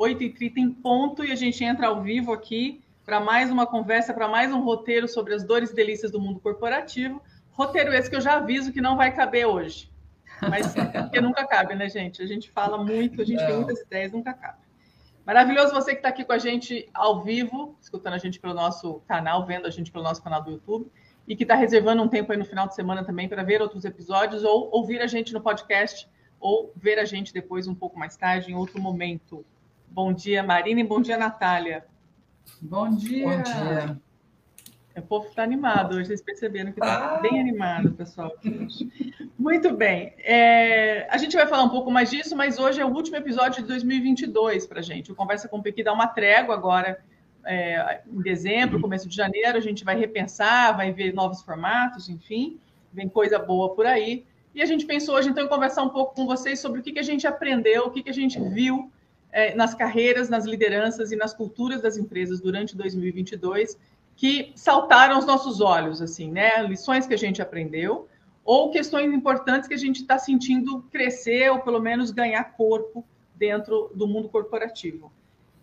8h30 em ponto, e a gente entra ao vivo aqui para mais uma conversa, para mais um roteiro sobre as dores e delícias do mundo corporativo. Roteiro esse que eu já aviso que não vai caber hoje. Mas porque nunca cabe, né, gente? A gente fala muito, a gente tem muitas ideias, nunca cabe. Maravilhoso você que está aqui com a gente ao vivo, escutando a gente pelo nosso canal, vendo a gente pelo nosso canal do YouTube, e que está reservando um tempo aí no final de semana também para ver outros episódios, ou ouvir a gente no podcast, ou ver a gente depois um pouco mais tarde, em outro momento. Bom dia, Marina, e bom dia, Natália. Bom dia. Bom dia. O povo está animado hoje, vocês perceberam que está ah. bem animado, pessoal. Muito bem. É, a gente vai falar um pouco mais disso, mas hoje é o último episódio de 2022 para a gente. O Conversa com o Pequi dá uma trégua agora é, em dezembro, começo de janeiro. A gente vai repensar, vai ver novos formatos, enfim, vem coisa boa por aí. E a gente pensou hoje, então, em conversar um pouco com vocês sobre o que, que a gente aprendeu, o que, que a gente viu é, nas carreiras, nas lideranças e nas culturas das empresas durante 2022 que saltaram aos nossos olhos, assim, né? Lições que a gente aprendeu ou questões importantes que a gente está sentindo crescer ou pelo menos ganhar corpo dentro do mundo corporativo.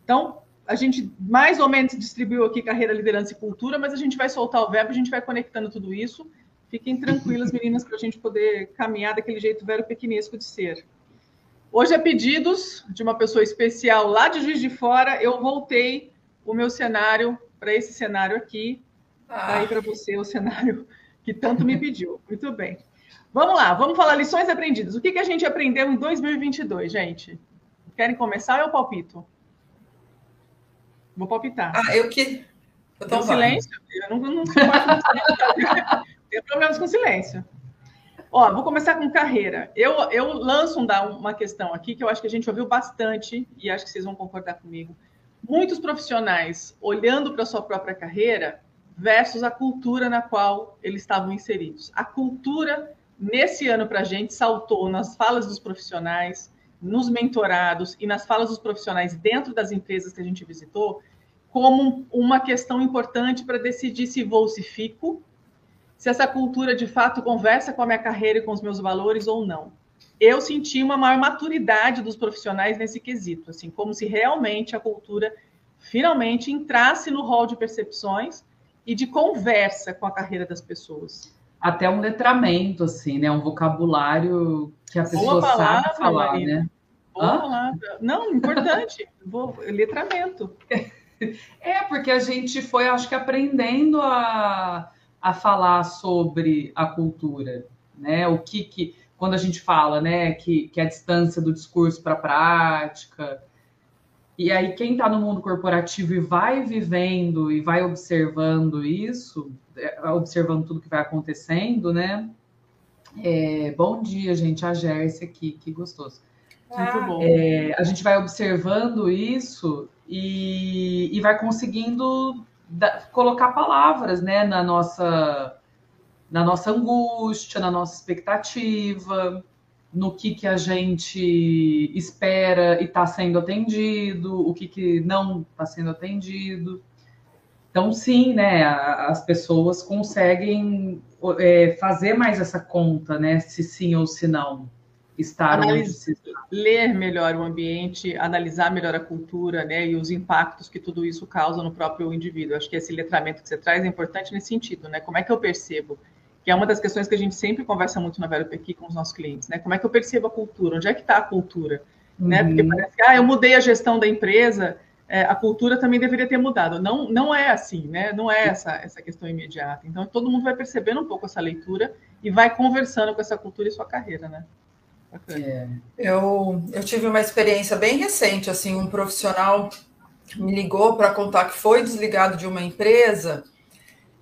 Então, a gente mais ou menos distribuiu aqui carreira, liderança e cultura, mas a gente vai soltar o verbo, a gente vai conectando tudo isso. Fiquem tranquilas, meninas, para a gente poder caminhar daquele jeito velho pequinesco de ser. Hoje, a pedidos de uma pessoa especial lá de Juiz de Fora, eu voltei o meu cenário para esse cenário aqui. Ah. Aí para você o cenário que tanto me pediu. Muito bem. Vamos lá, vamos falar lições aprendidas. O que, que a gente aprendeu em 2022, gente? Querem começar ou eu palpito? Vou palpitar. Ah, eu que. Eu tô silêncio? Eu não, não, não Tem problemas com silêncio. Ó, vou começar com carreira. Eu, eu lanço uma questão aqui que eu acho que a gente ouviu bastante e acho que vocês vão concordar comigo muitos profissionais olhando para a sua própria carreira versus a cultura na qual eles estavam inseridos. A cultura, nesse ano, para a gente, saltou nas falas dos profissionais, nos mentorados e nas falas dos profissionais dentro das empresas que a gente visitou, como uma questão importante para decidir se vou, se fico, se essa cultura de fato conversa com a minha carreira e com os meus valores ou não eu senti uma maior maturidade dos profissionais nesse quesito, assim, como se realmente a cultura finalmente entrasse no rol de percepções e de conversa com a carreira das pessoas. Até um letramento, assim, né? Um vocabulário que a pessoa palavra, sabe falar, Marina. né? Boa Hã? palavra. Não, importante. Vou, letramento. É, porque a gente foi, acho que, aprendendo a, a falar sobre a cultura, né? O que que quando a gente fala, né, que, que a distância do discurso para a prática. E aí, quem está no mundo corporativo e vai vivendo e vai observando isso, é, observando tudo que vai acontecendo, né? É, bom dia, gente, a Gércia aqui, que gostoso. Muito bom. É, a gente vai observando isso e, e vai conseguindo da, colocar palavras, né, na nossa na nossa angústia, na nossa expectativa, no que, que a gente espera e está sendo atendido, o que, que não está sendo atendido. Então, sim, né, as pessoas conseguem é, fazer mais essa conta, né, se sim ou se não estar Analise, ler melhor o ambiente, analisar melhor a cultura, né, e os impactos que tudo isso causa no próprio indivíduo. Acho que esse letramento que você traz é importante nesse sentido, né? Como é que eu percebo que é uma das questões que a gente sempre conversa muito na Vero Pequi com os nossos clientes, né? Como é que eu percebo a cultura? Onde é que está a cultura? Uhum. Né? Porque uhum. parece que, ah, eu mudei a gestão da empresa, é, a cultura também deveria ter mudado. Não, não é assim, né? Não é essa, essa questão imediata. Então, todo mundo vai percebendo um pouco essa leitura e vai conversando com essa cultura e sua carreira, né? É. Eu, eu tive uma experiência bem recente, assim, um profissional me ligou para contar que foi desligado de uma empresa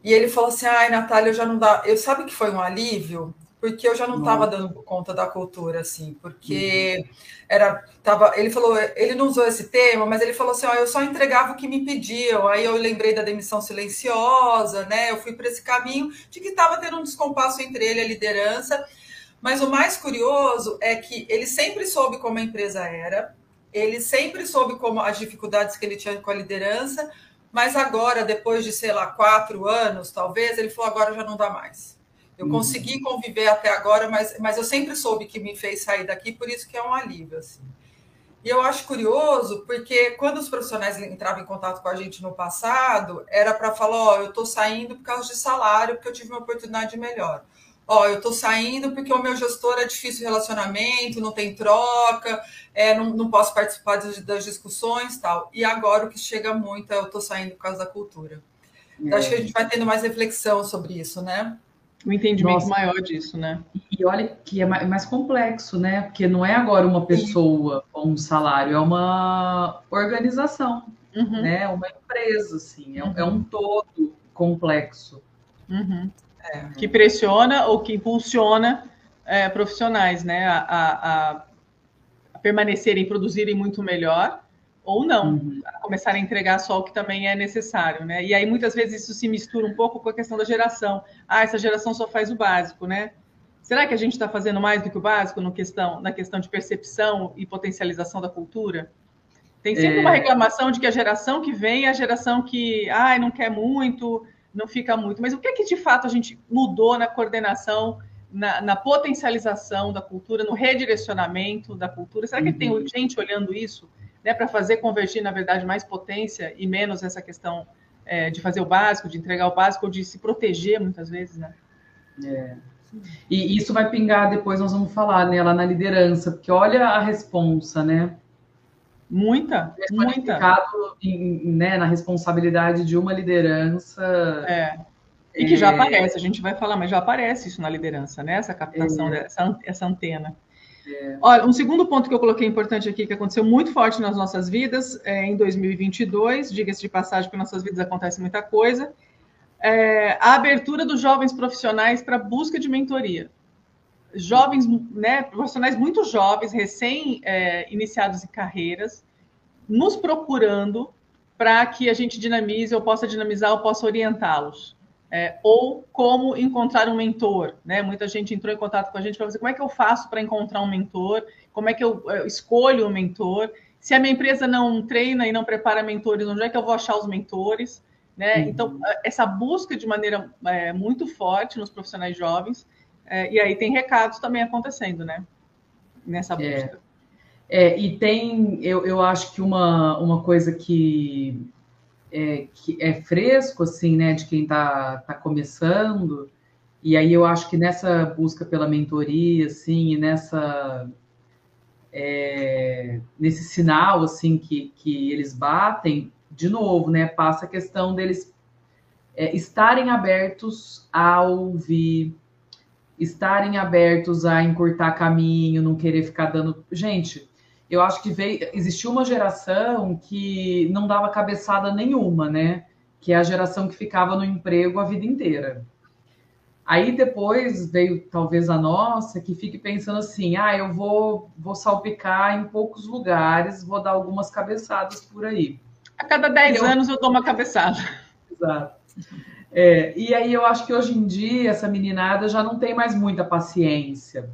e ele falou assim: ai, Natália, eu já não dá. Eu sabe que foi um alívio? porque eu já não estava dando conta da cultura, assim, porque uhum. era, tava, ele falou, ele não usou esse termo, mas ele falou assim, ó, eu só entregava o que me pediam, aí eu lembrei da demissão silenciosa, né, eu fui para esse caminho de que estava tendo um descompasso entre ele e a liderança, mas o mais curioso é que ele sempre soube como a empresa era, ele sempre soube como as dificuldades que ele tinha com a liderança, mas agora, depois de, sei lá, quatro anos, talvez, ele falou, agora já não dá mais eu uhum. consegui conviver até agora, mas, mas eu sempre soube que me fez sair daqui, por isso que é um alívio. Assim. E eu acho curioso, porque quando os profissionais entravam em contato com a gente no passado, era para falar: Ó, oh, eu estou saindo por causa de salário, porque eu tive uma oportunidade melhor. Ó, oh, eu estou saindo porque o meu gestor é difícil relacionamento, não tem troca, é, não, não posso participar das, das discussões tal. E agora o que chega muito é: eu estou saindo por causa da cultura. Então, acho que a gente vai tendo mais reflexão sobre isso, né? um entendimento Nossa. maior disso, né? E olha que é mais complexo, né? Porque não é agora uma pessoa com um salário, é uma organização, uhum. né? Uma empresa, assim, é, uhum. é um todo complexo. Uhum. É. Que pressiona ou que impulsiona é, profissionais, né? A, a, a permanecerem, produzirem muito melhor ou não, uhum. começar a entregar só o que também é necessário, né? E aí muitas vezes isso se mistura um pouco com a questão da geração. Ah, essa geração só faz o básico, né? Será que a gente está fazendo mais do que o básico no questão, na questão de percepção e potencialização da cultura? Tem sempre é... uma reclamação de que a geração que vem é a geração que, ai, não quer muito, não fica muito. Mas o que é que de fato a gente mudou na coordenação, na, na potencialização da cultura, no redirecionamento da cultura? Será que uhum. tem gente olhando isso? né, para fazer convergir, na verdade, mais potência e menos essa questão é, de fazer o básico, de entregar o básico, ou de se proteger muitas vezes, né? É. E isso vai pingar depois, nós vamos falar, né, lá na liderança, porque olha a responsa, né? Muita, muita. Em, né, na responsabilidade de uma liderança. É. E que já é. aparece, a gente vai falar, mas já aparece isso na liderança, né? Essa captação, é. dessa, essa antena. É. Olha, um segundo ponto que eu coloquei importante aqui, que aconteceu muito forte nas nossas vidas é, em 2022, diga-se de passagem, que nas nossas vidas acontece muita coisa, é a abertura dos jovens profissionais para busca de mentoria. Jovens, né, profissionais muito jovens, recém-iniciados é, em carreiras, nos procurando para que a gente dinamize, ou possa dinamizar, ou possa orientá-los é, ou como encontrar um mentor, né? Muita gente entrou em contato com a gente para dizer como é que eu faço para encontrar um mentor, como é que eu, eu escolho um mentor, se a minha empresa não treina e não prepara mentores, onde é que eu vou achar os mentores, né? Uhum. Então essa busca de maneira é, muito forte nos profissionais jovens é, e aí tem recados também acontecendo, né? Nessa é. busca. É, e tem, eu, eu acho que uma, uma coisa que é, que é fresco, assim, né, de quem está tá começando, e aí eu acho que nessa busca pela mentoria, assim, e nessa... É, nesse sinal, assim, que, que eles batem, de novo, né, passa a questão deles é, estarem abertos a ouvir, estarem abertos a encurtar caminho, não querer ficar dando... Gente, eu acho que veio, existiu uma geração que não dava cabeçada nenhuma, né? Que é a geração que ficava no emprego a vida inteira. Aí depois veio talvez a nossa, que fique pensando assim: ah, eu vou, vou salpicar em poucos lugares, vou dar algumas cabeçadas por aí. A cada 10 eu... anos eu dou uma cabeçada. Exato. É, e aí eu acho que hoje em dia essa meninada já não tem mais muita paciência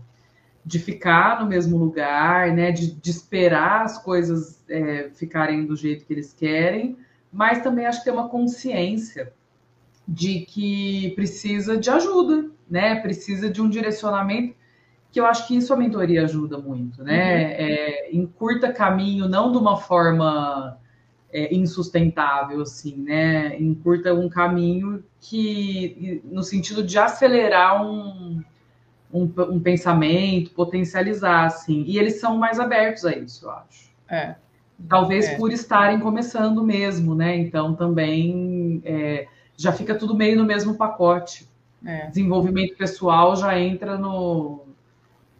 de ficar no mesmo lugar, né, de, de esperar as coisas é, ficarem do jeito que eles querem, mas também acho que tem uma consciência de que precisa de ajuda, né, precisa de um direcionamento, que eu acho que isso a mentoria ajuda muito, né, uhum. é, encurta caminho, não de uma forma é, insustentável, assim, né, encurta um caminho que, no sentido de acelerar um um, um, pensamento, potencializar, assim. E eles são mais abertos a isso, eu acho. É. Talvez é. por estarem começando mesmo, né? Então também é, já fica tudo meio no mesmo pacote. É. Desenvolvimento pessoal já entra no,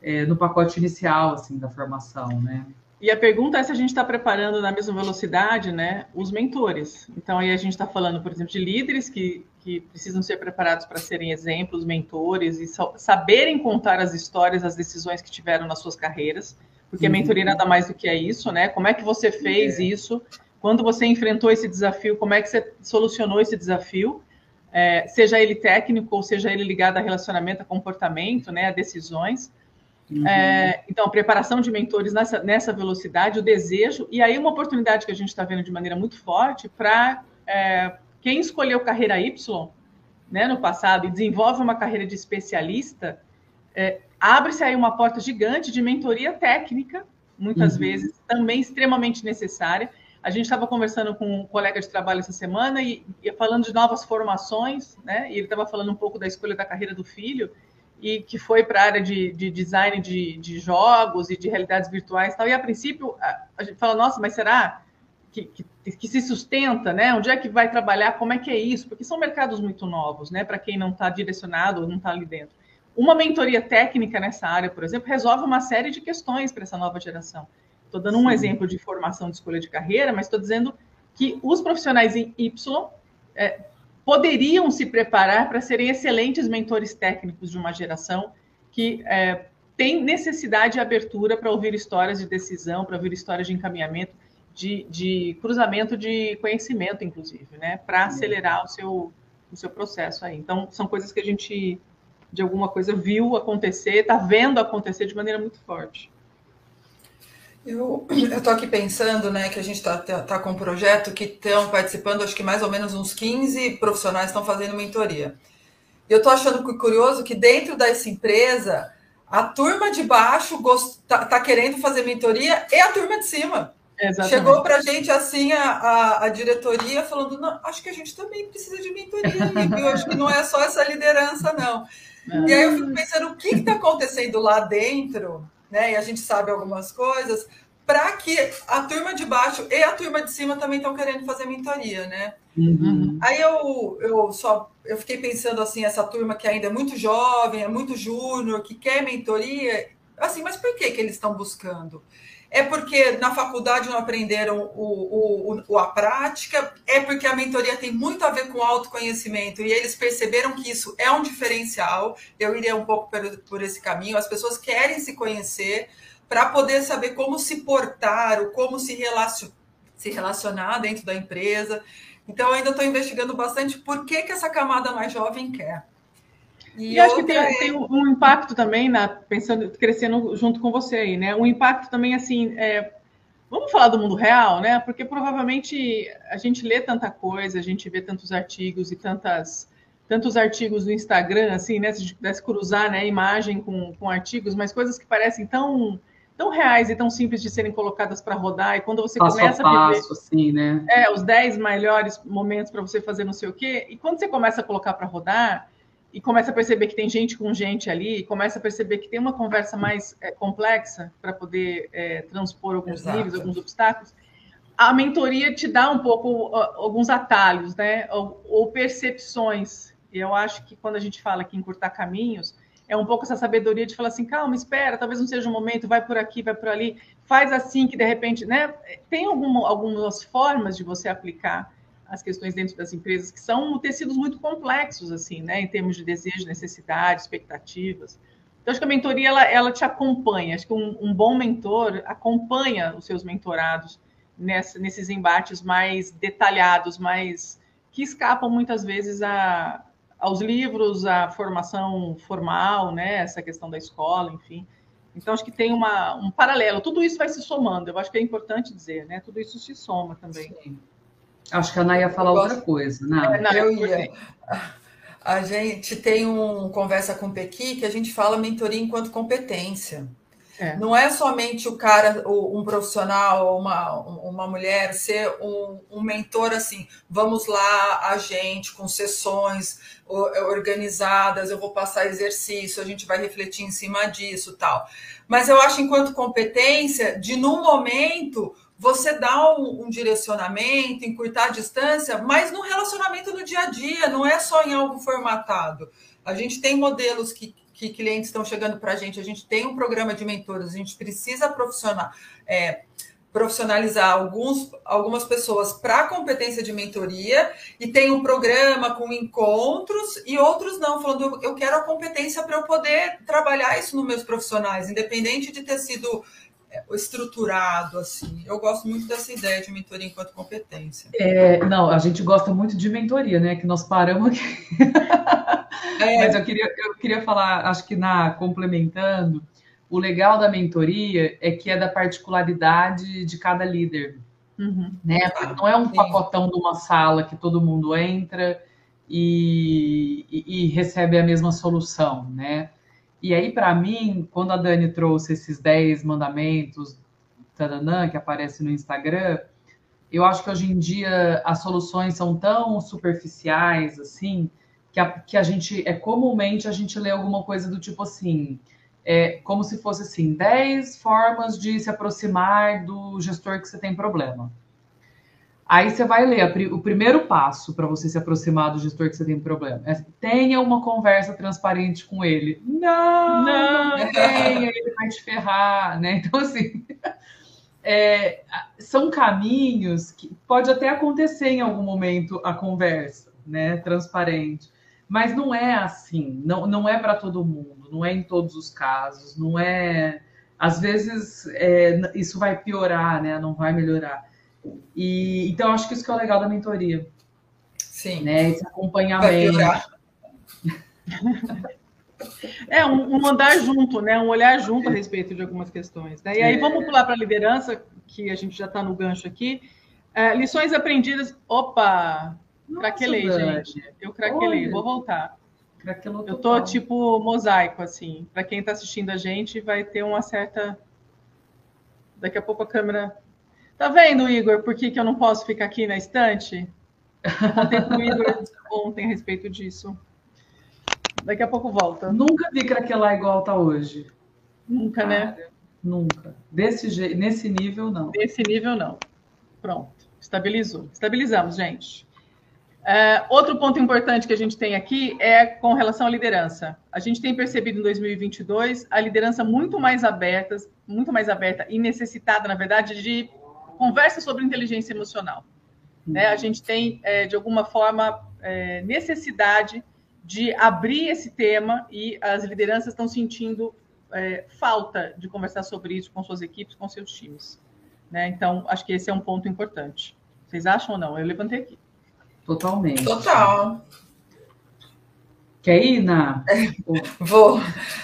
é, no pacote inicial, assim, da formação, né? E a pergunta é se a gente está preparando na mesma velocidade né, os mentores. Então, aí a gente está falando, por exemplo, de líderes que, que precisam ser preparados para serem exemplos, mentores e saberem contar as histórias, as decisões que tiveram nas suas carreiras, porque uhum. a mentoria nada mais do que é isso, né? Como é que você fez é. isso? Quando você enfrentou esse desafio, como é que você solucionou esse desafio? É, seja ele técnico ou seja ele ligado a relacionamento, a comportamento, né, a decisões. Uhum. É, então, a preparação de mentores nessa, nessa velocidade, o desejo, e aí uma oportunidade que a gente está vendo de maneira muito forte para é, quem escolheu carreira Y né, no passado e desenvolve uma carreira de especialista, é, abre-se aí uma porta gigante de mentoria técnica, muitas uhum. vezes, também extremamente necessária. A gente estava conversando com um colega de trabalho essa semana e, e falando de novas formações, né? E ele estava falando um pouco da escolha da carreira do filho e que foi para a área de, de design de, de, jogos e de realidades virtuais e tal. E a princípio a, gente fala, nossa, mas será que, que, que, se sustenta, né? Onde é que vai trabalhar? Como é que é isso? Porque são mercados muito novos, né? Para quem não está direcionado ou não está ali dentro. Uma mentoria técnica nessa área, por exemplo, resolve uma série de questões para essa nova geração. Estou dando um Sim. exemplo de formação de escolha de carreira, mas estou dizendo que os profissionais em Y é, poderiam se preparar para serem excelentes mentores técnicos de uma geração que é, tem necessidade de abertura para ouvir histórias de decisão, para ouvir histórias de encaminhamento, de, de cruzamento de conhecimento, inclusive, né? Para acelerar o seu, o seu processo aí. Então, são coisas que a gente, de alguma coisa, viu acontecer, está vendo acontecer de maneira muito forte. Eu estou aqui pensando né, que a gente está tá, tá com um projeto que estão participando, acho que mais ou menos uns 15 profissionais estão fazendo mentoria. E eu estou achando curioso que dentro dessa empresa, a turma de baixo está tá querendo fazer mentoria e a turma de cima. Exatamente. Chegou para a gente assim a, a, a, diretoria falando: não, acho que a gente também precisa de mentoria, e acho que não é só essa liderança, não. E aí eu fico pensando: o que está acontecendo lá dentro? Né? E a gente sabe algumas coisas, para que a turma de baixo e a turma de cima também estão querendo fazer mentoria, né? Uhum. Aí eu, eu só eu fiquei pensando assim, essa turma que ainda é muito jovem, é muito júnior, que quer mentoria, assim, mas por que, que eles estão buscando? É porque na faculdade não aprenderam o, o, o, a prática, é porque a mentoria tem muito a ver com autoconhecimento e eles perceberam que isso é um diferencial. Eu iria um pouco por, por esse caminho. As pessoas querem se conhecer para poder saber como se portar, ou como se, relacion, se relacionar dentro da empresa. Então, ainda estou investigando bastante por que, que essa camada mais jovem quer. E, e acho que tem, é... tem, um impacto também, na, pensando, crescendo junto com você aí, né? Um impacto também, assim, é, vamos falar do mundo real, né? Porque provavelmente a gente lê tanta coisa, a gente vê tantos artigos e tantas tantos artigos no Instagram, assim, né? Se a gente pudesse cruzar, né, imagem com, com artigos, mas coisas que parecem tão tão reais e tão simples de serem colocadas para rodar. E quando você passo começa a, passo, a viver, assim, né? É, os 10 melhores momentos para você fazer não sei o quê, e quando você começa a colocar para rodar, e começa a perceber que tem gente com gente ali, e começa a perceber que tem uma conversa mais é, complexa para poder é, transpor alguns Exato. níveis, alguns obstáculos, a mentoria te dá um pouco alguns atalhos, né? Ou, ou, percepções. E eu acho que quando a gente fala que encurtar caminhos, é um pouco essa sabedoria de falar assim, calma, espera, talvez não seja o momento, vai por aqui, vai por ali, faz assim que de repente, né? Tem alguma, algumas formas de você aplicar as questões dentro das empresas, que são tecidos muito complexos, assim, né, em termos de desejo, necessidade, expectativas. Então, acho que a mentoria, ela, ela te acompanha, acho que um, um bom mentor acompanha os seus mentorados nessa, nesses embates mais detalhados, mais que escapam muitas vezes a, aos livros, à formação formal, né, essa questão da escola, enfim. Então, acho que tem uma, um paralelo. Tudo isso vai se somando, eu acho que é importante dizer, né? Tudo isso se soma também. Sim. Acho que a Ana ia falar outra coisa. Não, é, não eu ia. A gente tem um conversa com o Pequi que a gente fala mentoria enquanto competência. É. Não é somente o cara, um profissional, uma, uma mulher, ser um, um, mentor assim, vamos lá, a gente, com sessões organizadas, eu vou passar exercício, a gente vai refletir em cima disso tal. Mas eu acho, enquanto competência, de num momento você dá um, um, direcionamento, encurtar a distância, mas no relacionamento no dia a dia, não é só em algo formatado. A gente tem modelos que, que clientes estão chegando para a gente, a gente tem um programa de mentores, a gente precisa profissional, é, profissionalizar alguns, algumas pessoas para competência de mentoria e tem um programa com encontros e outros não, falando eu quero a competência para eu poder trabalhar isso nos meus profissionais, independente de ter sido estruturado assim. Eu gosto muito dessa ideia de mentoria enquanto competência. É, não, a gente gosta muito de mentoria, né? Que nós paramos aqui. É. Mas eu queria, eu queria falar, acho que na complementando, o legal da mentoria é que é da particularidade de cada líder. Uhum. Né? Não é um Sim. pacotão de uma sala que todo mundo entra e, e, e recebe a mesma solução, né? E aí, para mim, quando a Dani trouxe esses 10 mandamentos, taranã, que aparece no Instagram, eu acho que hoje em dia as soluções são tão superficiais, assim, que a, que a gente, é comumente a gente lê alguma coisa do tipo assim, é como se fosse assim, 10 formas de se aproximar do gestor que você tem problema. Aí você vai ler o primeiro passo para você se aproximar do gestor que você tem problema. É, tenha uma conversa transparente com ele. Não, não, não tenha, ele vai te ferrar, né? Então, assim, é, são caminhos que pode até acontecer em algum momento a conversa, né? Transparente. Mas não é assim, não, não é para todo mundo, não é em todos os casos, não é. Às vezes é, isso vai piorar, né? Não vai melhorar. E então acho que isso que é o legal da mentoria. Sim. Né? Esse acompanhamento. É, um, um, andar junto, né? Um olhar junto a respeito de algumas questões. Né? E aí é. vamos pular para a liderança, que a gente já está no gancho aqui. É, lições aprendidas. Opa! Craquelei, gente. Eu craquelei, Olha. vou voltar. Craquelou eu tô tipo mosaico, assim. Para quem está assistindo a gente, vai ter uma certa. Daqui a pouco a câmera. Tá vendo, Igor, por que, que eu não posso ficar aqui na estante? Contei com o Igor ontem a respeito disso. Daqui a pouco volta. Nunca vi craquelar igual tá hoje. Nunca, né? Cara, né? Nunca. Desse jeito, nesse nível, não. Nesse nível, não. Pronto. Estabilizou. Estabilizamos, gente. Uh, outro ponto importante que a gente tem aqui é com relação à liderança. A gente tem percebido em 2022 a liderança muito mais aberta, muito mais aberta e necessitada, na verdade, de conversa sobre inteligência emocional. Né? A gente tem, é, de alguma forma, é, necessidade de abrir esse tema e as lideranças estão sentindo é, falta de conversar sobre isso com suas equipes, com seus times. Né? Então, acho que esse é um ponto importante. Vocês acham ou não? Eu levantei aqui. Totalmente. Total. Quer ir, Na? Vou.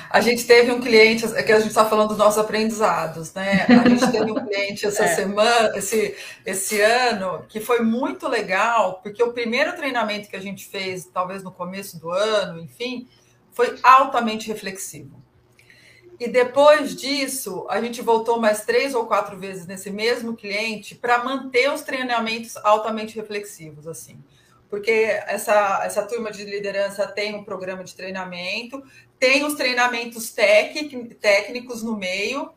A gente teve um cliente, é que a gente está falando dos nossos aprendizados, né? A gente teve um cliente essa é. semana, esse, esse ano, que foi muito legal, porque o primeiro treinamento que a gente fez, talvez no começo do ano, enfim, foi altamente reflexivo. E depois disso, a gente voltou mais três ou quatro vezes nesse mesmo cliente para manter os treinamentos altamente reflexivos, assim. Porque essa, essa turma de liderança tem um programa de treinamento, tem os treinamentos técnicos no meio,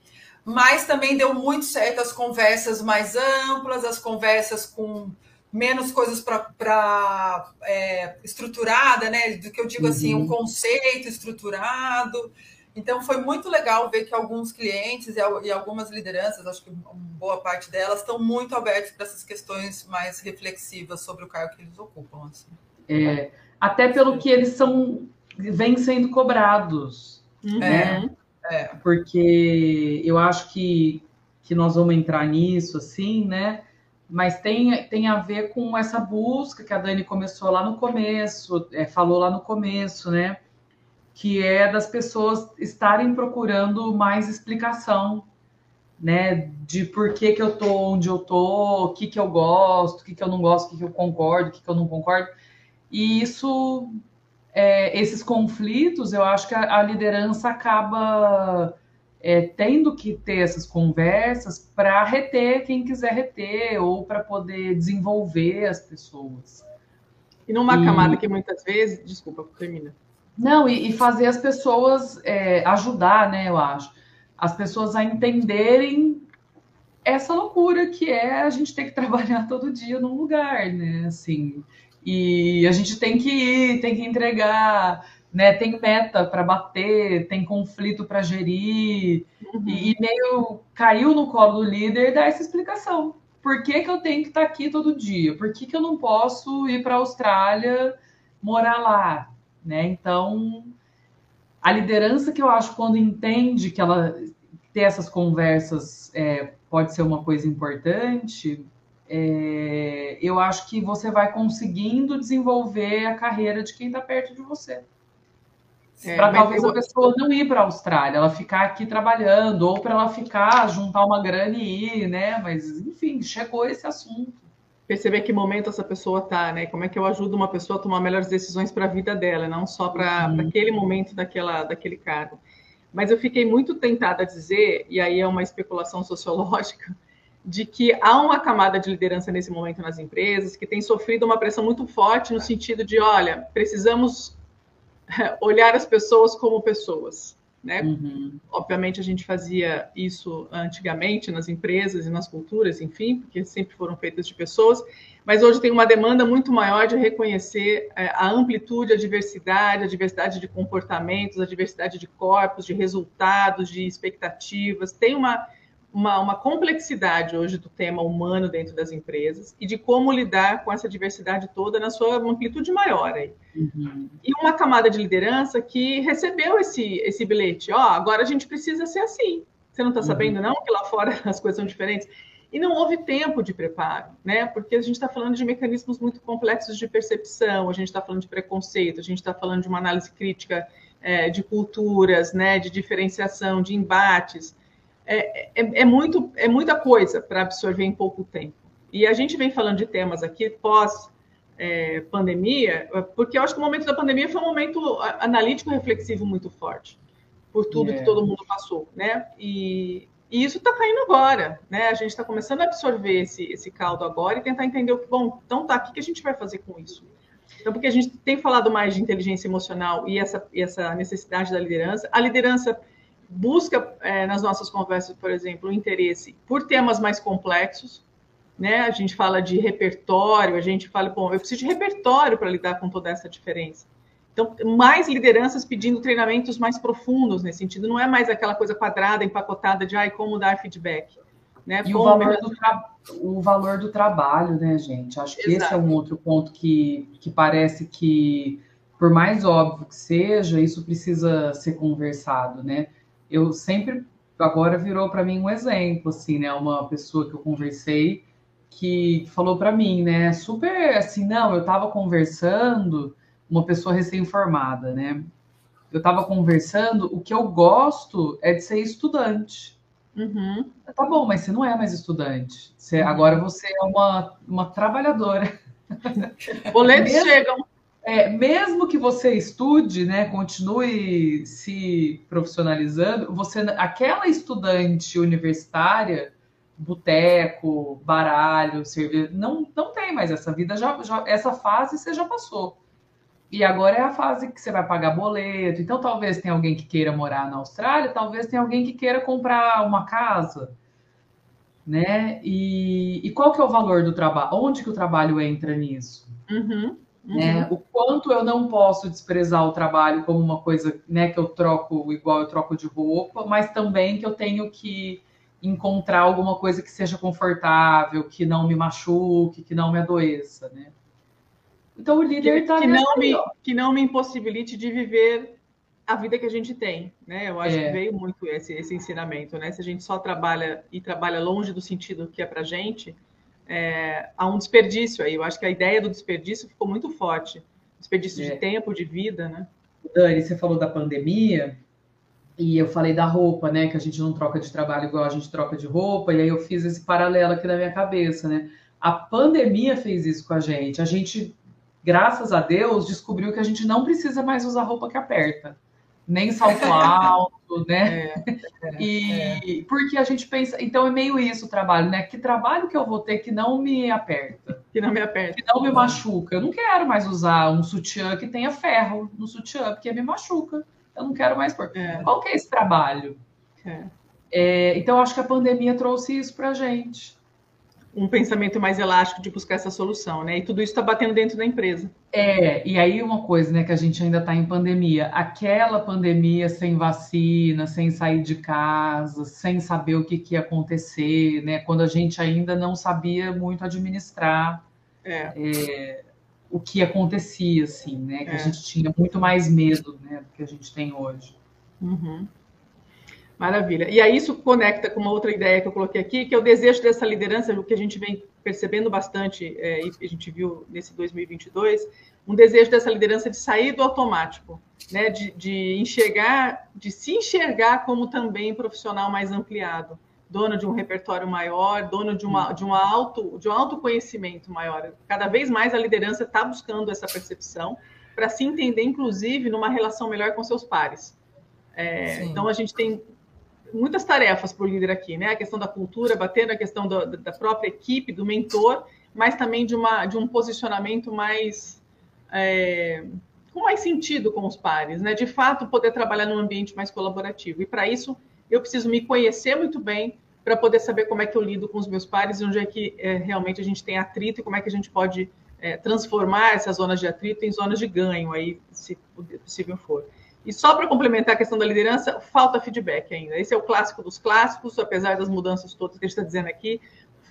mas também deu muito certo as conversas mais amplas, as conversas com menos coisas para é, estruturada, né? Do que eu digo uhum. assim, um uhum. conceito estruturado. Então, foi muito legal ver que alguns clientes e algumas lideranças, acho que boa parte delas, estão muito abertos para essas questões mais reflexivas sobre o cargo que eles ocupam. Assim. É, até pelo que eles são, vêm sendo cobrados. Uhum. Né? É. Porque eu acho que, que nós vamos entrar nisso, assim, né? Mas tem, tem a ver com essa busca que a Dani começou lá no começo, é, falou lá no começo, né? Que é das pessoas estarem procurando mais explicação, né, de por que, que eu tô onde eu tô, o que, que eu gosto, o que, que eu não gosto, o que, que eu concordo, o que, que eu não concordo. E isso, é, esses conflitos, eu acho que a, a liderança acaba é, tendo que ter essas conversas para reter quem quiser reter ou para poder desenvolver as pessoas. E numa e... camada que muitas vezes, desculpa, termina. Não, e, e fazer as pessoas é, ajudar, né? Eu acho. As pessoas a entenderem essa loucura que é a gente ter que trabalhar todo dia num lugar, né? Assim, e a gente tem que ir, tem que entregar, né? Tem meta para bater, tem conflito para gerir, uhum. e, e, meio caiu no colo do líder dar essa explicação. Por que, que eu tenho que estar tá aqui todo dia? Por que, que eu não posso ir para a Austrália morar lá? Né? Então, a liderança que eu acho quando entende que ela ter essas conversas é, pode ser uma coisa importante, é, eu acho que você vai conseguindo desenvolver a carreira de quem está perto de você. É, para talvez eu... a pessoa não ir para a Austrália, ela ficar aqui trabalhando, ou para ela ficar, juntar uma grana e ir, né? Mas, enfim, chegou esse assunto. Perceber que momento essa pessoa está, né? Como é que eu ajudo uma pessoa a tomar melhores decisões para a vida dela, não só para uhum. aquele momento daquela, daquele cargo. Mas eu fiquei muito tentada a dizer, e aí é uma especulação sociológica, de que há uma camada de liderança nesse momento nas empresas que tem sofrido uma pressão muito forte no sentido de, olha, precisamos olhar as pessoas como pessoas. Né? Uhum. Obviamente a gente fazia isso antigamente nas empresas e nas culturas, enfim, porque sempre foram feitas de pessoas, mas hoje tem uma demanda muito maior de reconhecer é, a amplitude, a diversidade, a diversidade de comportamentos, a diversidade de corpos, de resultados, de expectativas. Tem uma uma, uma, complexidade hoje do tema humano dentro das empresas e de como lidar com essa diversidade toda na sua amplitude maior. Aí. Uhum. E uma camada de liderança que recebeu esse, esse bilhete. Ó, oh, agora a gente precisa ser assim. Você não está sabendo, uhum. não, que lá fora as coisas são diferentes? E não houve tempo de preparo, né? Porque a gente está falando de mecanismos muito complexos de percepção, a gente está falando de preconceito, a gente está falando de uma análise crítica é, de culturas, né? De diferenciação, de embates é, é, é, muito, é muita coisa para absorver em pouco tempo. E a gente vem falando de temas aqui pós é, pandemia, porque eu acho que o momento da pandemia foi um momento analítico reflexivo muito forte, por tudo que todo mundo passou, né? E, e isso está caindo agora, né? A gente está começando a absorver esse, esse caldo agora e tentar entender o que, bom, então tá, o que a gente vai fazer com isso? Então, porque a gente tem falado mais de inteligência emocional e essa, e essa necessidade da liderança, a liderança busca é, nas nossas conversas, por exemplo, o interesse por temas mais complexos, né? A gente fala de repertório, a gente fala, bom, eu preciso de repertório para lidar com toda essa diferença. Então, mais lideranças pedindo treinamentos mais profundos nesse sentido, não é mais aquela coisa quadrada, empacotada de ai, como dar feedback. Né? E o valor, do tra... o valor do trabalho, né, gente? Acho que Exato. esse é um outro ponto que, que parece que, por mais óbvio que seja, isso precisa ser conversado, né? Eu sempre agora virou para mim um exemplo, assim, né? Uma pessoa que eu conversei que falou para mim, né? Super assim, não, eu estava conversando, uma pessoa recém-formada, né? Eu estava conversando, o que eu gosto é de ser estudante. Uhum. Tá bom, mas você não é mais estudante. Você, uhum. Agora você é uma, uma trabalhadora. Boletos chegam é, mesmo que você estude, né, continue se profissionalizando, você, aquela estudante universitária, boteco, baralho, cerveja, não, não tem mais essa vida, já, já, essa fase você já passou. E agora é a fase que você vai pagar boleto. Então, talvez tenha alguém que queira morar na Austrália, talvez tenha alguém que queira comprar uma casa, né? E, e qual que é o valor do trabalho? Onde que o trabalho entra nisso? Uhum. Né? Uhum. O quanto eu não posso desprezar o trabalho como uma coisa né, que eu troco igual eu troco de roupa, mas também que eu tenho que encontrar alguma coisa que seja confortável, que não me machuque, que não me adoeça, né? Então o líder está que, que não me que não me impossibilite de viver a vida que a gente tem, né? Eu acho é. que veio muito esse, esse ensinamento, né? Se a gente só trabalha e trabalha longe do sentido que é para gente, é, há um desperdício aí. Eu acho que a ideia do desperdício ficou muito forte. Desperdício é. de tempo, de vida, né? Dani, você falou da pandemia e eu falei da roupa, né? Que a gente não troca de trabalho igual a gente troca de roupa. E aí eu fiz esse paralelo aqui na minha cabeça, né? A pandemia fez isso com a gente. A gente, graças a Deus, descobriu que a gente não precisa mais usar roupa que aperta nem salto alto, né? É, é, e é. porque a gente pensa, então é meio isso o trabalho, né? Que trabalho que eu vou ter que não me aperta, que não me aperta, que não me machuca. Eu não quero mais usar um sutiã que tenha ferro no sutiã, porque me machuca. Eu não quero mais pôr. É. Qual que é esse trabalho? É. É, então acho que a pandemia trouxe isso para gente. Um pensamento mais elástico de buscar essa solução, né? E tudo isso está batendo dentro da empresa. É, e aí uma coisa, né, que a gente ainda está em pandemia, aquela pandemia sem vacina, sem sair de casa, sem saber o que, que ia acontecer, né? Quando a gente ainda não sabia muito administrar é. É, o que acontecia, assim, né? Que é. a gente tinha muito mais medo, né, do que a gente tem hoje. Uhum. Maravilha. E aí isso conecta com uma outra ideia que eu coloquei aqui, que é o desejo dessa liderança, o que a gente vem percebendo bastante, é, e a gente viu nesse 2022, um desejo dessa liderança de sair do automático, né, de, de enxergar, de se enxergar como também profissional mais ampliado, dono de um repertório maior, dono de, uma, de, uma auto, de um autoconhecimento maior. Cada vez mais a liderança está buscando essa percepção para se entender, inclusive, numa relação melhor com seus pares. É, então a gente tem muitas tarefas por líder aqui, né? A questão da cultura, bater na questão do, da própria equipe, do mentor, mas também de, uma, de um posicionamento mais é, com mais sentido com os pares, né? De fato, poder trabalhar num ambiente mais colaborativo. E para isso, eu preciso me conhecer muito bem para poder saber como é que eu lido com os meus pares e onde é que é, realmente a gente tem atrito e como é que a gente pode é, transformar essas zonas de atrito em zonas de ganho, aí, se possível for. E só para complementar a questão da liderança, falta feedback ainda. Esse é o clássico dos clássicos, apesar das mudanças todas que a gente está dizendo aqui,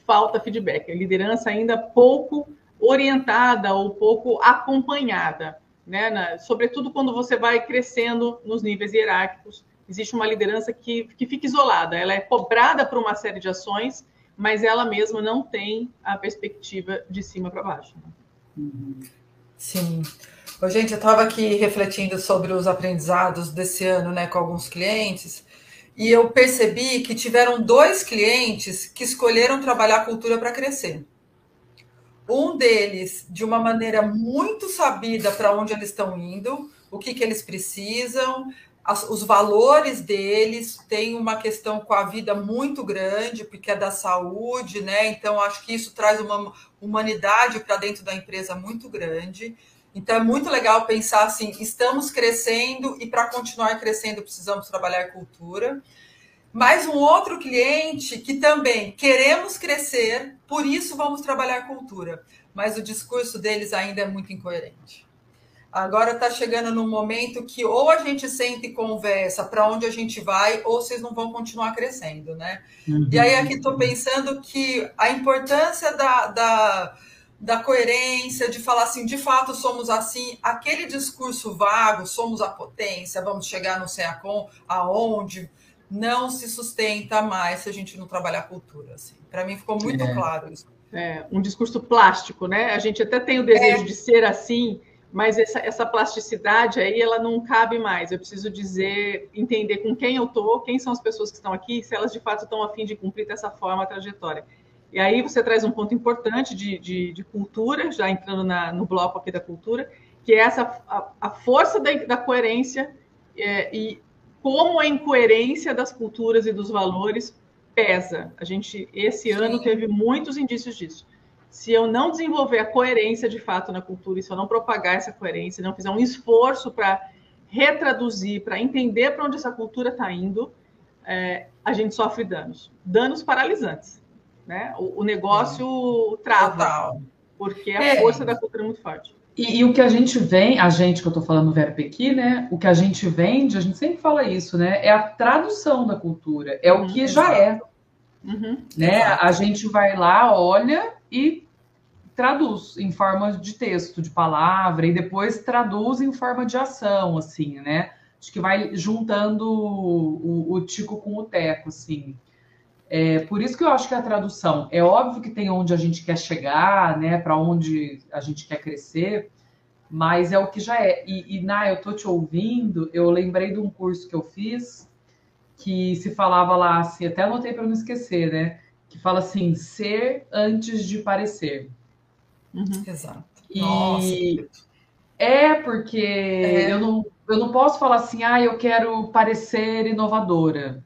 falta feedback. A liderança ainda pouco orientada ou pouco acompanhada, né? Na, sobretudo quando você vai crescendo nos níveis hierárquicos, existe uma liderança que, que fica isolada, ela é cobrada por uma série de ações, mas ela mesma não tem a perspectiva de cima para baixo. Né? Sim. Gente, eu estava aqui refletindo sobre os aprendizados desse ano né, com alguns clientes, e eu percebi que tiveram dois clientes que escolheram trabalhar a cultura para crescer. Um deles, de uma maneira muito sabida para onde eles estão indo, o que, que eles precisam, as, os valores deles, tem uma questão com a vida muito grande, porque é da saúde, né? Então, acho que isso traz uma humanidade para dentro da empresa muito grande. Então é muito legal pensar assim: estamos crescendo e para continuar crescendo precisamos trabalhar cultura. Mais um outro cliente que também queremos crescer, por isso vamos trabalhar cultura, mas o discurso deles ainda é muito incoerente. Agora está chegando num momento que ou a gente senta e conversa para onde a gente vai, ou vocês não vão continuar crescendo, né? Uhum. E aí aqui estou pensando que a importância da, da da coerência, de falar assim, de fato somos assim, aquele discurso vago, somos a potência, vamos chegar no CEACOM, aonde não se sustenta mais se a gente não trabalhar a cultura. Assim. Para mim ficou muito é. claro isso. É, um discurso plástico, né? A gente até tem o desejo é. de ser assim, mas essa, essa plasticidade aí ela não cabe mais. Eu preciso dizer, entender com quem eu estou, quem são as pessoas que estão aqui, se elas de fato estão a fim de cumprir dessa forma a trajetória. E aí você traz um ponto importante de, de, de cultura, já entrando na, no bloco aqui da cultura, que é essa a, a força da, da coerência é, e como a incoerência das culturas e dos valores pesa. A gente esse Sim. ano teve muitos indícios disso. Se eu não desenvolver a coerência de fato na cultura, e se eu não propagar essa coerência, não fizer um esforço para retraduzir, para entender para onde essa cultura está indo, é, a gente sofre danos, danos paralisantes né? O, o negócio é. trava, Total. porque a é. força da cultura é muito forte. E, e, o que a gente vem, a gente que eu estou falando no verbo aqui, né? O que a gente vende, a gente sempre fala isso, né? É a tradução da cultura, é o que já é. Uhum, né? A gente vai lá, olha e traduz em forma de texto, de palavra, e depois traduz em forma de ação, assim, né? Acho que vai juntando o, o, o tico com o teco, assim. É, por isso que eu acho que a tradução é óbvio que tem onde a gente quer chegar, né, para onde a gente quer crescer, mas é o que já é. E, e na eu tô te ouvindo, eu lembrei de um curso que eu fiz que se falava lá assim, até anotei para não esquecer, né? Que fala assim, ser antes de parecer. Uhum. Exato. E Nossa, é porque é. eu não eu não posso falar assim, ah, eu quero parecer inovadora,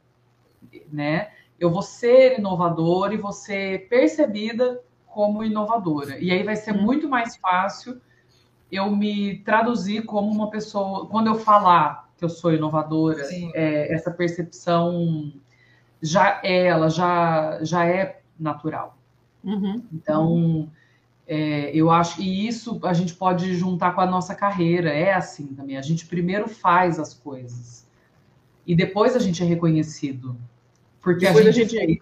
né? Eu vou ser inovadora e vou ser percebida como inovadora. E aí vai ser muito mais fácil eu me traduzir como uma pessoa. Quando eu falar que eu sou inovadora, é, essa percepção já é, ela já, já é natural. Uhum. Então, é, eu acho que isso a gente pode juntar com a nossa carreira. É assim também. A gente primeiro faz as coisas e depois a gente é reconhecido. Porque depois a gente, a gente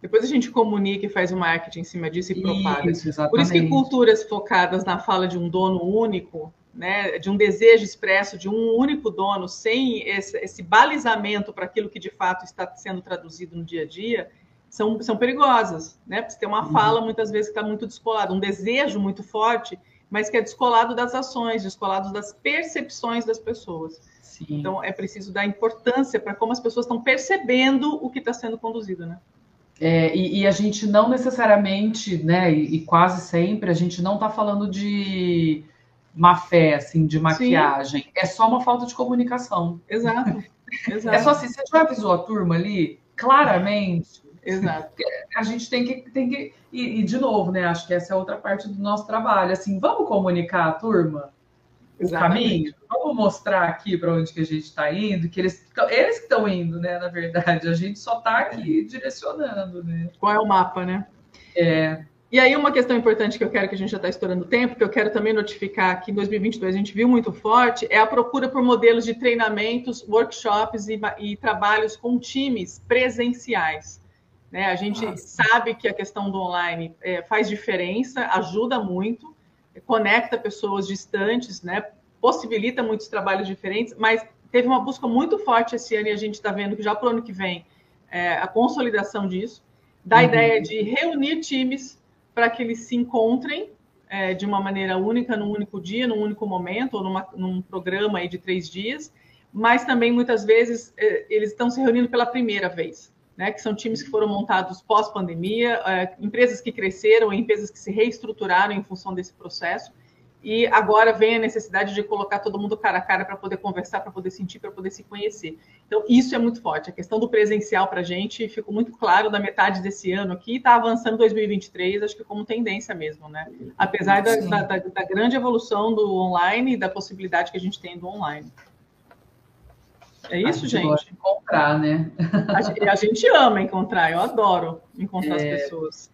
depois a gente comunica e faz o marketing em cima disso e propaga. Isso, Por isso que culturas focadas na fala de um dono único, né, de um desejo expresso de um único dono, sem esse, esse balizamento para aquilo que de fato está sendo traduzido no dia a dia, são, são perigosas, né? Porque você tem uma uhum. fala muitas vezes que está muito descolada, um desejo muito forte, mas que é descolado das ações, descolado das percepções das pessoas. Sim. Então é preciso dar importância para como as pessoas estão percebendo o que está sendo conduzido, né? É, e, e, a gente não necessariamente, né, e, e quase sempre, a gente não está falando de má fé, assim, de maquiagem. Sim. É só uma falta de comunicação. Exato. Exato. É só assim, você já avisou a turma ali, claramente. Exato. A gente tem que. Tem que e, e, de novo, né? Acho que essa é outra parte do nosso trabalho. Assim, vamos comunicar a turma o caminho? Vamos mostrar aqui para onde que a gente está indo, que eles, eles estão indo, né? Na verdade, a gente só está aqui direcionando, né? Qual é o mapa, né? É. E aí, uma questão importante que eu quero que a gente já está estourando tempo, que eu quero também notificar que em 2022 a gente viu muito forte, é a procura por modelos de treinamentos, workshops e, e trabalhos com times presenciais. Né? A gente Nossa. sabe que a questão do online é, faz diferença, ajuda muito, conecta pessoas distantes, né? possibilita muitos trabalhos diferentes, mas teve uma busca muito forte esse ano e a gente está vendo que já para o ano que vem é, a consolidação disso, da uhum. ideia de reunir times para que eles se encontrem é, de uma maneira única, num único dia, num único momento, ou numa, num programa aí de três dias, mas também muitas vezes é, eles estão se reunindo pela primeira vez, né? Que são times que foram montados pós-pandemia, é, empresas que cresceram, empresas que se reestruturaram em função desse processo e agora vem a necessidade de colocar todo mundo cara a cara para poder conversar, para poder sentir, para poder se conhecer. Então, isso é muito forte. A questão do presencial para a gente ficou muito claro da metade desse ano aqui, está avançando 2023, acho que como tendência mesmo, né? Apesar da, da, da, da, grande evolução do online e da possibilidade que a gente tem do online. É isso, a gente? gente? encontrar, né? A, a, gente ama encontrar, eu adoro encontrar é... as pessoas.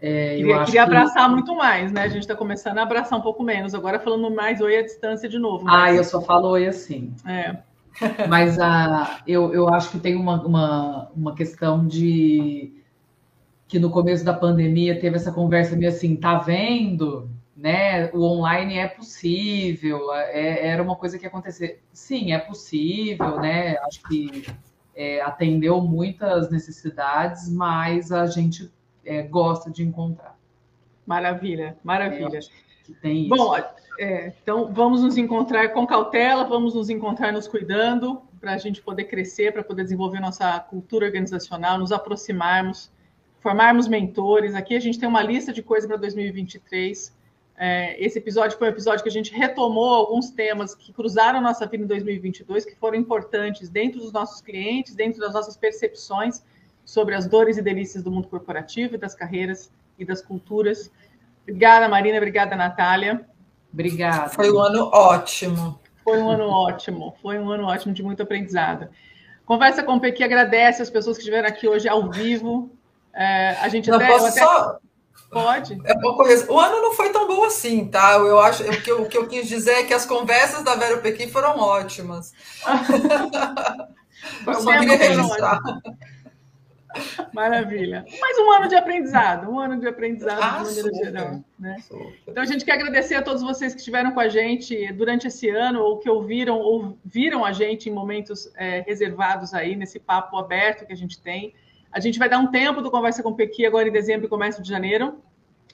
É, queria, queria abraçar que... muito mais, né? A gente está começando a abraçar um pouco menos. Agora falando mais oi à distância de novo. Mas... Ah, eu só falo oi assim. É. Mas a, eu, eu acho que tem uma, uma, uma questão de que no começo da pandemia teve essa conversa meio assim, tá vendo? Né? O online é possível, é, era uma coisa que acontecer. Sim, é possível, né? Acho que é, atendeu muitas necessidades, mas a gente é, gosta de encontrar. Maravilha, maravilha. tem isso. Bom, é, então vamos nos encontrar com cautela, vamos nos encontrar nos cuidando para a gente poder crescer, para poder desenvolver nossa cultura organizacional, nos aproximarmos, formarmos mentores. Aqui a gente tem uma lista de coisas para 2023. É, esse episódio foi um episódio que a gente retomou alguns temas que cruzaram nossa vida em 2022, que foram importantes dentro dos nossos clientes, dentro das nossas percepções sobre as dores e delícias do mundo corporativo e das carreiras e das culturas. Obrigada, Marina. Obrigada, Natália. Obrigada. Foi um ano ótimo. Foi um ano ótimo. Foi um ano ótimo de muito aprendizado. Conversa com o Pequi agradece as pessoas que estiveram aqui hoje ao vivo. É, a gente não, até, posso até... só... Pode. É o ano não foi tão bom assim, tá? Eu acho o que eu, o que eu quis dizer é que as conversas da Vera Pequi foram ótimas. eu só queria registrar. Maravilha. Mais um ano de aprendizado, um ano de aprendizado ah, de maneira super, geral. Né? Então a gente quer agradecer a todos vocês que estiveram com a gente durante esse ano, ou que ouviram ou viram a gente em momentos é, reservados aí, nesse papo aberto que a gente tem. A gente vai dar um tempo do Conversa com o Pequi agora em dezembro e começo de janeiro.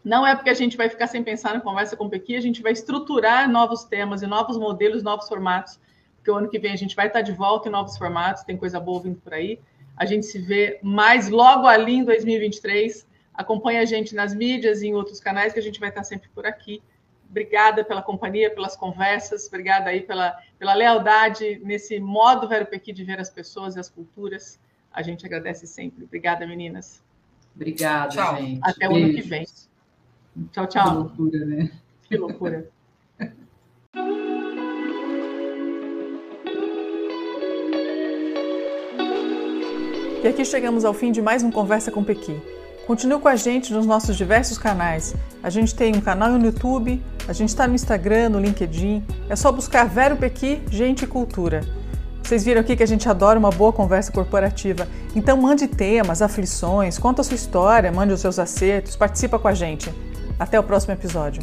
Não é porque a gente vai ficar sem pensar no Conversa com o Pequi, a gente vai estruturar novos temas e novos modelos, novos formatos, porque o ano que vem a gente vai estar de volta em novos formatos, tem coisa boa vindo por aí. A gente se vê mais logo ali em 2023. Acompanhe a gente nas mídias e em outros canais que a gente vai estar sempre por aqui. Obrigada pela companhia, pelas conversas, obrigada aí pela, pela lealdade nesse modo Vero Pequi de ver as pessoas e as culturas. A gente agradece sempre. Obrigada, meninas. Obrigada, tchau. gente. Até o ano que vem. Tchau, tchau. Que loucura, né? Que loucura. E aqui chegamos ao fim de mais um Conversa com Pequi. Continue com a gente nos nossos diversos canais. A gente tem um canal no YouTube, a gente está no Instagram, no LinkedIn. É só buscar Vero Pequi, Gente e Cultura. Vocês viram aqui que a gente adora uma boa conversa corporativa. Então mande temas, aflições, conta a sua história, mande os seus acertos, participa com a gente. Até o próximo episódio.